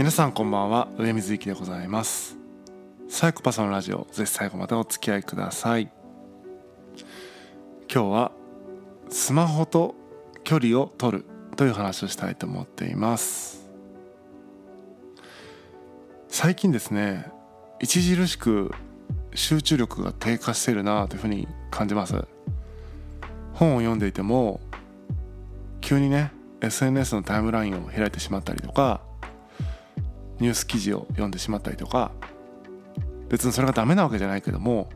皆さんこんばんは。上水幸でございます。サイコパスのラジオぜひ最後までお付き合いください。今日はスマホと距離を取るという話をしたいと思っています。最近ですね著しく集中力が低下しているなというふうに感じます。本を読んでいても急にね SNS のタイムラインを開いてしまったりとかニュース記事を読んでしまったりとか別にそれがダメなわけじゃないけども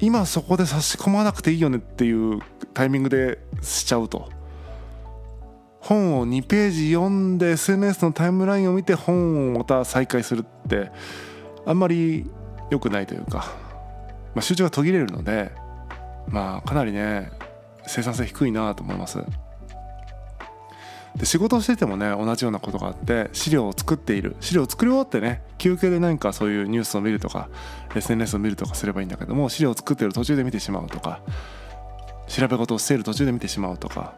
今そこで差し込まなくていいよねっていうタイミングでしちゃうと。本を2ページ読んで SNS のタイムラインを見て本をまた再開するってあんまり良くないというか、まあ、集中が途切れるのでまあかなりね生産性低いなと思います。で仕事しててもね同じようなことがあって資料を作っている。資料を作り終わってね休憩で何かそういうニュースを見るとか SNS を見るとかすればいいんだけども資料を作っている途中で見てしまうとか調べ事をしている途中で見てしまうとか、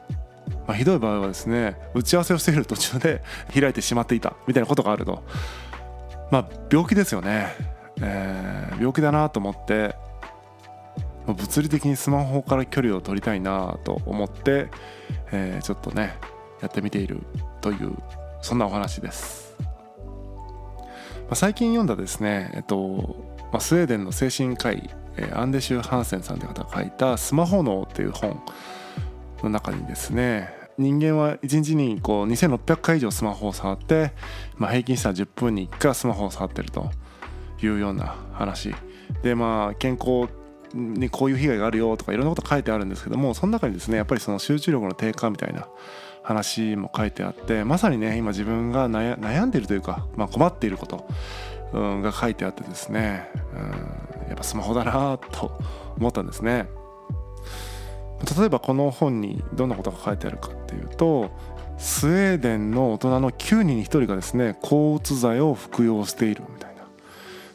まあ、ひどい場合はですね打ち合わせをしている途中で 開いてしまっていたみたいなことがあると。まあ病気ですよね、えー、病気だなと思って物理的にスマホから距離を取りたいなと思って、えー、ちょっとねやってみているというそんなお話です、まあ、最近読んだですねえっと、まあ、スウェーデンの精神科医アンデシュ・ハンセンさんという方が書いた「スマホ脳」っていう本の中にですね人間は1日にこう2600回以上スマホを触って、まあ、平均したら10分に1回スマホを触ってるというような話。でまあ健康にこういう被害があるよとかいろんなこと書いてあるんですけどもその中にですねやっぱりその集中力の低下みたいな話も書いてあってまさにね今自分が悩んでいるというか、まあ、困っていること、うん、が書いてあってですね、うん、やっぱスマホだなと思ったんですね。例えばこの本にどんなことが書いてあるかっていうとスウェーデンの大人の9人に1人がですね抗うつ剤を服用しているみたいな。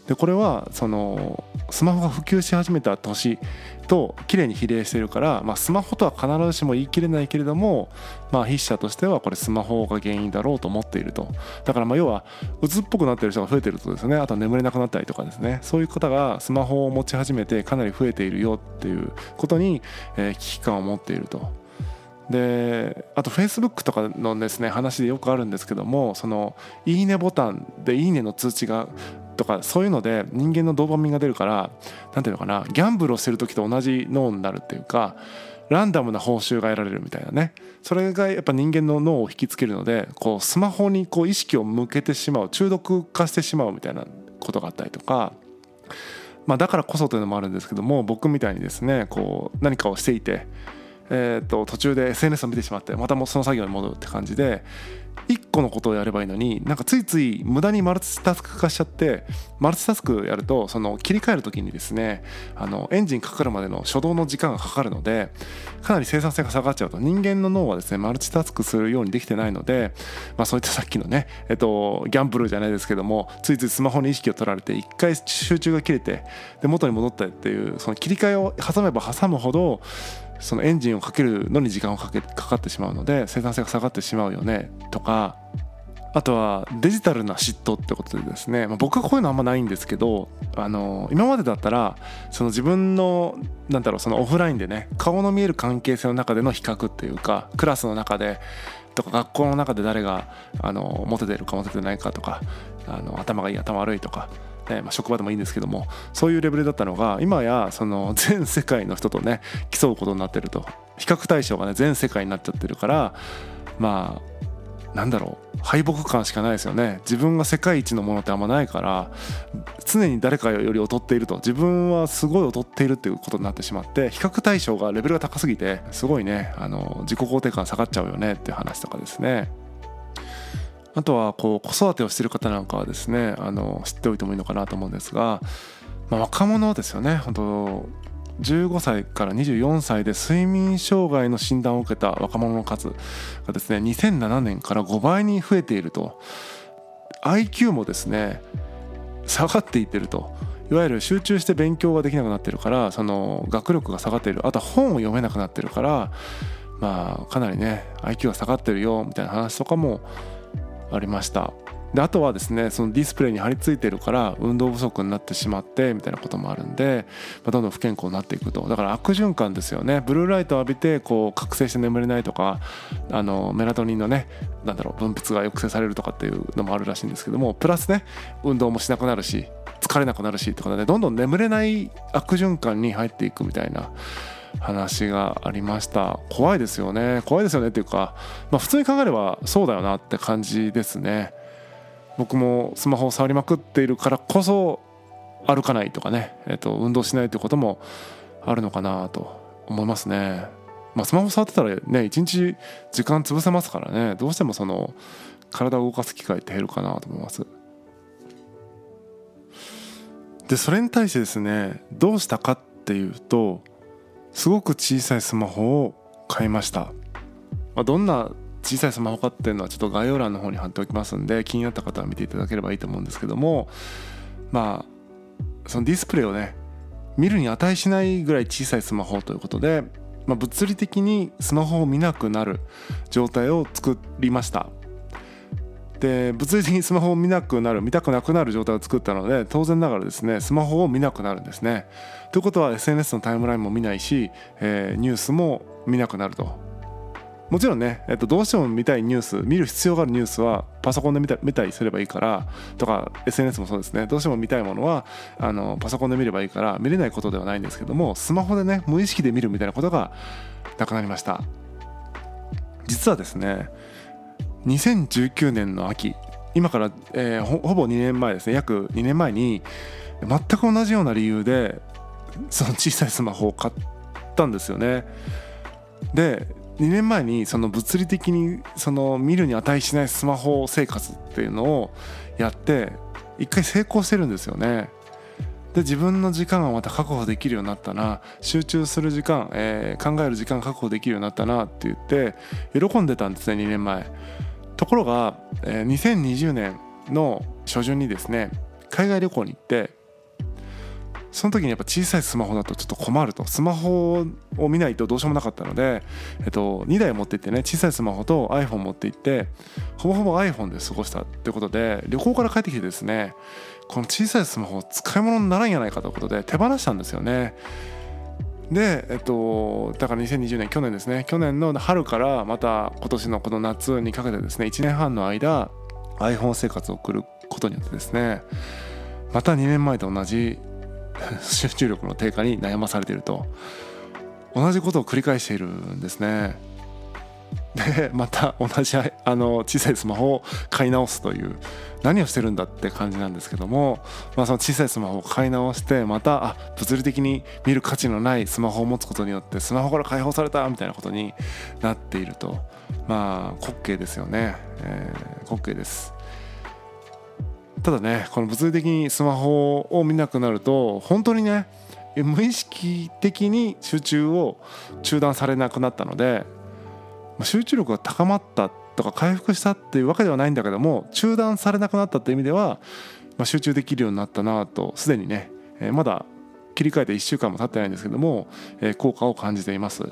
でこれはそのスマホが普及し始めた年と綺麗に比例しているから、まあ、スマホとは必ずしも言い切れないけれども、まあ、筆者としてはこれスマホが原因だろうと思っていると。だからまあ要は鬱っぽくなってる人が増えてるとですね。あとは眠れなくなったりとかですね。そういう方がスマホを持ち始めてかなり増えているよっていうことに、え危機感を持っていると。であと Facebook とかのですね話でよくあるんですけどもそのいいねボタンでいいねの通知がとかそういうので人間のドーパミンが出るから何ていうのかなギャンブルをしてる時と同じ脳になるっていうかランダムな報酬が得られるみたいなねそれがやっぱ人間の脳を引きつけるのでこうスマホにこう意識を向けてしまう中毒化してしまうみたいなことがあったりとか。まあ、だからこそというのもあるんですけども僕みたいにですねこう何かをしていてえー、と途中で SNS を見てしまってまたもその作業に戻るって感じで1個のことをやればいいのになんかついつい無駄にマルチタスク化しちゃってマルチタスクやるとその切り替える時にですねあのエンジンかかるまでの初動の時間がかかるのでかなり生産性が下がっちゃうと人間の脳はですねマルチタスクするようにできてないので、まあ、そういったさっきのね、えっと、ギャンブルじゃないですけどもついついスマホに意識を取られて一回集中が切れてで元に戻ったっていうその切り替えを挟めば挟むほどそのエンジンをかけるのに時間をかけかかってしまうので生産性が下がってしまうよねとかあとはデジタルな嫉妬ってことでですね、まあ、僕はこういうのあんまないんですけどあの今までだったらその自分のなんだろうそのオフラインでね顔の見える関係性の中での比較っていうかクラスの中でとか学校の中で誰があのモテてるかモテてないかとかあの頭がいい頭悪いとかえー、まあ、職場でもいいんですけどもそういうレベルだったのが今やその 全世界の人とね競うことになってると。比較対象がね全世界になっちゃってるからまあなんだろう。敗北感しかないですよね。自分が世界一のものってあんまないから常に誰かより劣っていると。自分はすごい劣っているっていうことになってしまって比較対象がレベルが高すぎてすごいねあの自己肯定感下がっちゃうよねっていう話とかですね。あとはこう子育てをしてる方なんかはですねあの知っておいてもいいのかなと思うんですが、まあ、若者ですよね。本当15歳から24歳で睡眠障害の診断を受けた若者の数がですね2007年から5倍に増えていると。IQ もですね下がっていってると。いわゆる集中して勉強ができなくなってるからその学力が下がっている。あとは本を読めなくなってるからまあかなりね IQ が下がってるよみたいな話とかもありました。であとはですねそのディスプレイに貼り付いてるから運動不足になってしまってみたいなこともあるんで、まあ、どんどん不健康になっていくと。だから悪循環ですよね。ブルーライトを浴びてこう覚醒して眠れないとかあのメラトニンのねなんだろう分泌が抑制されるとかっていうのもあるらしいんですけどもプラスね運動もしなくなるし疲れなくなるしってことでどんどん眠れない悪循環に入っていくみたいな話がありました。怖いですよね。怖いですよねっていうか、まあ、普通に考えればそうだよなって感じですね。僕もスマホを触りまくっているからこそ歩かないとかね、えー、と運動しないということもあるのかなと思いますね。まあ、スマホ触ってたらね一日時間潰せますからね。どうしてもその体を動かす機会って減るかなと思います。でそれに対してですねどうしたかっていうとすごく小さいスマホを買いました、まあ、どんな小さいスマホかっていうのはちょっと概要欄の方に貼っておきますんで気になった方は見ていただければいいと思うんですけどもまあそのディスプレイをね見るに値しないぐらい小さいスマホということで、まあ、物理的にスマホを見なくなる状態を作りました。で物理的にスマホを見なくなる見たくなくなる状態を作ったので当然ながらですねスマホを見なくなるんですね。ということは SNS のタイムラインも見ないし、えー、ニュースも見なくなると。もちろんね、えっと、どうしても見たいニュース見る必要があるニュースはパソコンで見た見たりすればいいからとか SNS もそうですねどうしても見たいものはあのパソコンで見ればいいから見れないことではないんですけどもスマホでね無意識で見るみたいなことがなくなりました実はですね2019年の秋今から、えー、ほぼ2年前ですね約2年前に全く同じような理由でその小さいスマホを買ったんですよね。で2年前にその物理的にその見るに値しないスマホ生活っていうのをやって一回成功してるんですよね。で自分の時間をまた確保できるようになったな集中する時間、えー、考える時間確保できるようになったなって言って喜んでたんですね2年前。ところが、えー、2020年の初旬にですね海外旅行に行ってその時にやっぱ小さいスマホだとちょっと困るとスマホを見ないとどうしようもなかったので、えっと、2台持って行ってね小さいスマホと iPhone 持って行ってほぼほぼ iPhone で過ごしたってことで旅行から帰ってきてですねこの小さいスマホ使い物にならんやないかということで手放したんですよね。で、えっと、だから2020年去年ですね去年の春からまた今年のこの夏にかけてですね1年半の間 iPhone 生活を送ることによってですねまた2年前と同じ 集中力の低下に悩まされていると同じことを繰り返しているんですね。でまた同じあの小さいスマホを買い直すという何をしてるんだって感じなんですけども、まあ、その小さいスマホを買い直してまたあ物理的に見る価値のないスマホを持つことによってスマホから解放されたみたいなことになっているとまあ滑稽ですよね、えー、滑稽です。ただねこの物理的にスマホを見なくなると本当にね無意識的に集中を中断されなくなったので集中力が高まったとか回復したっていうわけではないんだけども中断されなくなったっていう意味では、まあ、集中できるようになったなとすでにね、えー、まだ切り替えて1週間も経ってないんですけども、えー、効果を感じています。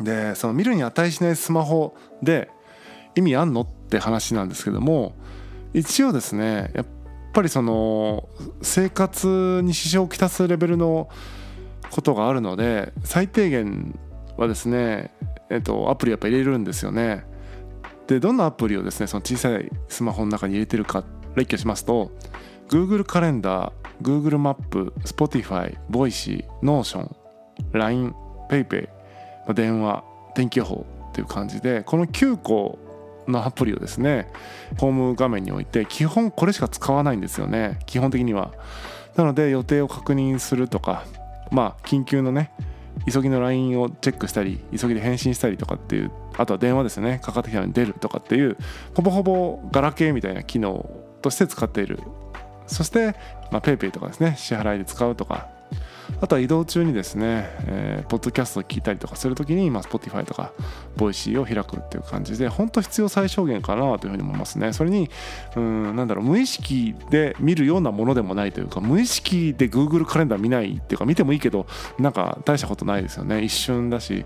でその見るに値しないスマホで意味あんのって話なんですけども一応ですねやっぱりその生活に支障をきたすレベルのことがあるので最低限はですねえっと、アプリやっぱ入れるんですよね。でどんなアプリをですねその小さいスマホの中に入れてるか列挙しますと Google カレンダー Google マップ Spotify、Voicy、Notion、LINE、PayPay、電話、天気予報っていう感じでこの9個のアプリをですねホーム画面に置いて基本これしか使わないんですよね基本的にはなので予定を確認するとかまあ緊急のね急ぎの LINE をチェックしたり急ぎで返信したりとかっていうあとは電話ですね。かかってきたのに出るとかっていうほぼほぼガラケーみたいな機能として使っている。そして、ま、PayPay とかですね。支払いで使うとか。あとは移動中にですね、えー、ポッドキャストを聞いたりとかするときに、まあ、Spotify とか Voicy を開くっていう感じで本当必要最小限かなというふうに思いますね。それにうんなんだろう無意識で見るようなものでもないというか無意識で Google カレンダー見ないっていうか見てもいいけどなんか大したことないですよね。一瞬だし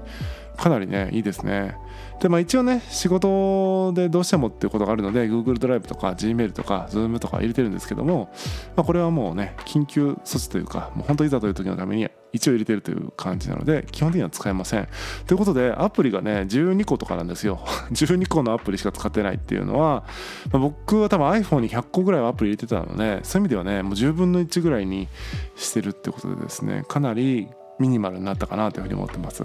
かなりねいいですね。でまあ一応ね仕事でどうしてもっていうことがあるので Google ドライブとか Gmail とか Zoom とか入れてるんですけども、まあ、これはもうね緊急措置というかもう本当いざという時のために一応入れてるという感じなので基本的には使えません。ということでアプリがね12個とかなんですよ。12個のアプリしか使ってないっていうのは、まあ、僕は多分 iPhone に100個ぐらいはアプリ入れてたのでそういう意味ではねもう10分の1ぐらいにしてるってことでですねかなりミニマルになったかなというふうに思ってます。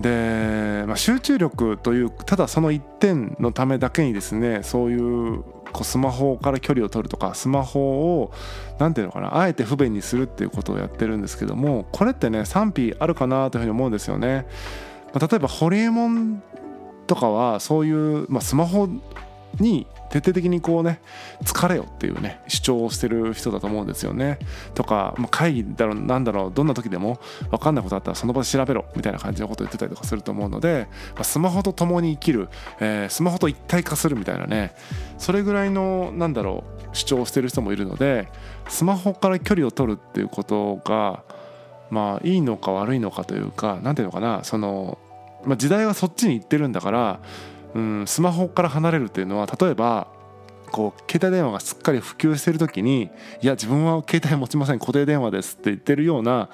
で、まあ、集中力というただその一点のためだけにですねそういうこうスマホから距離を取るとかスマホを何て言うのかなあえて不便にするっていうことをやってるんですけどもこれってね賛否あるかなというふうに思うんですよね。まあ、例えばホリエモンとかはそういう、まあ、スマホに徹底的にこうね疲れよっていうね主張をしてる人だと思うんですよね。とか、まあ、会議だろうなんだろうどんな時でも分かんないことあったらその場で調べろみたいな感じのことを言ってたりとかすると思うので、まあ、スマホと共に生きる、えー、スマホと一体化するみたいなねそれぐらいのなんだろう主張をしてる人もいるのでスマホから距離を取るっていうことがまあいいのか悪いのかというか何ていうのかなその、まあ、時代はそっちに行ってるんだからうんスマホから離れるっていうのは例えばこう携帯電話がすっかり普及してる時にいや自分は携帯持ちません固定電話ですって言ってるような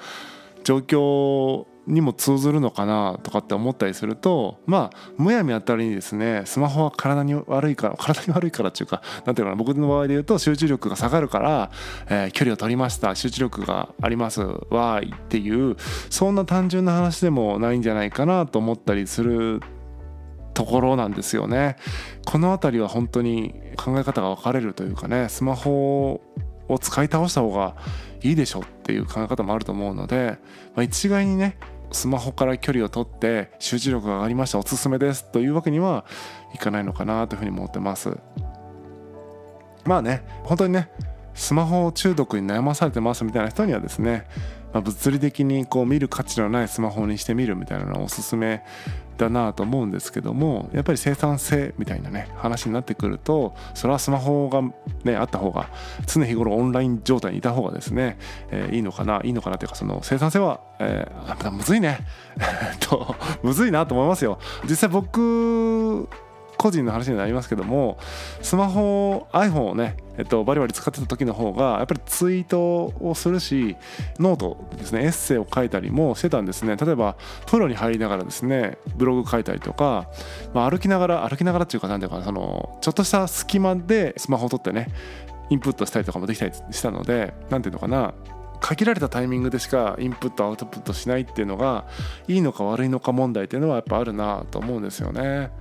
状況にも通ずるのかなとかって思ったりするとまあむやみやたりにですねスマホは体に悪いから 体に悪いからっていうか何ていうかな僕の場合で言うと集中力が下がるから、えー、距離を取りました集中力がありますわーいっていうそんな単純な話でもないんじゃないかなと思ったりするところなんですよね。この辺りは本当に考え方が分かれるというかねスマホを使い倒した方がいいでしょっていう考え方もあると思うので、まあ、一概にねスマホから距離を取って集中力が上がりましたおすすめですというわけにはいかないのかなというふうに思ってますまあね本当にねスマホ中毒に悩まされてますみたいな人にはですね、まあ、物理的にこう見る価値のないスマホにしてみるみたいなのをおすすめだなと思うんですけどもやっぱり生産性みたいなね話になってくるとそれはスマホがねあった方が常日頃オンライン状態にいた方がですね、えー、いいのかないいのかなというかその生産性は、えー、むずいね。とむずいなと思いますよ。実際僕個人の話になりますけどもスマホ iPhone をね、えっと、バリバリ使ってた時の方がやっぱりツイートをするしノートですねエッセイを書いたりもしてたんですね例えば風呂に入りながらですねブログ書いたりとか、まあ、歩きながら歩きながらっていうか何ていうかそのちょっとした隙間でスマホを取ってねインプットしたりとかもできたりしたので何ていうのかな限られたタイミングでしかインプットアウトプットしないっていうのがいいのか悪いのか問題っていうのはやっぱあるなと思うんですよね。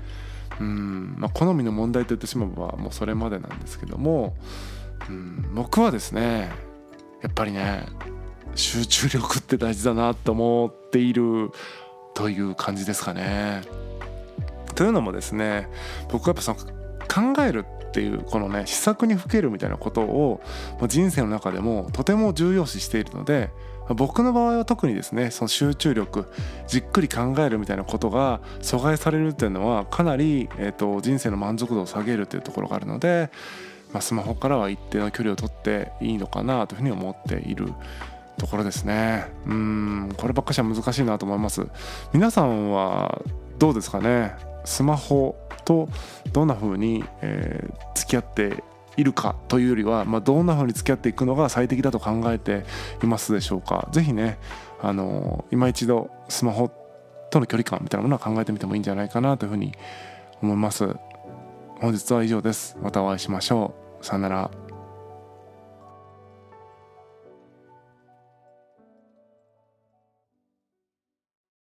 うんまあ、好みの問題と言ってしまえばもうそれまでなんですけども、うん、僕はですねやっぱりね集中力って大事だなと思っているという感じですかね。というのもですね僕はやっぱその考えるっていうこのね施策にふけるみたいなことを人生の中でもとても重要視しているので僕の場合は特にですねその集中力じっくり考えるみたいなことが阻害されるっていうのはかなり、えーと、人生の満足度を下げるというところがあるので、まあ、スマホからは一定の距離を取っていいのかなというふうに思っているところですね。うんこればっかしは難しいなと思います。皆さんはどうですかね？スマホとどんな風に、えー、付き合っているかというよりは、まあ、どんな風に付き合っていくのが最適だと考えていますでしょうか。是非ねあの今一度スマホとの距離感みたいなものは考えてみてもいいんじゃないかなというふうに思います。本日は以上です。またお会いしましょう。さよなら。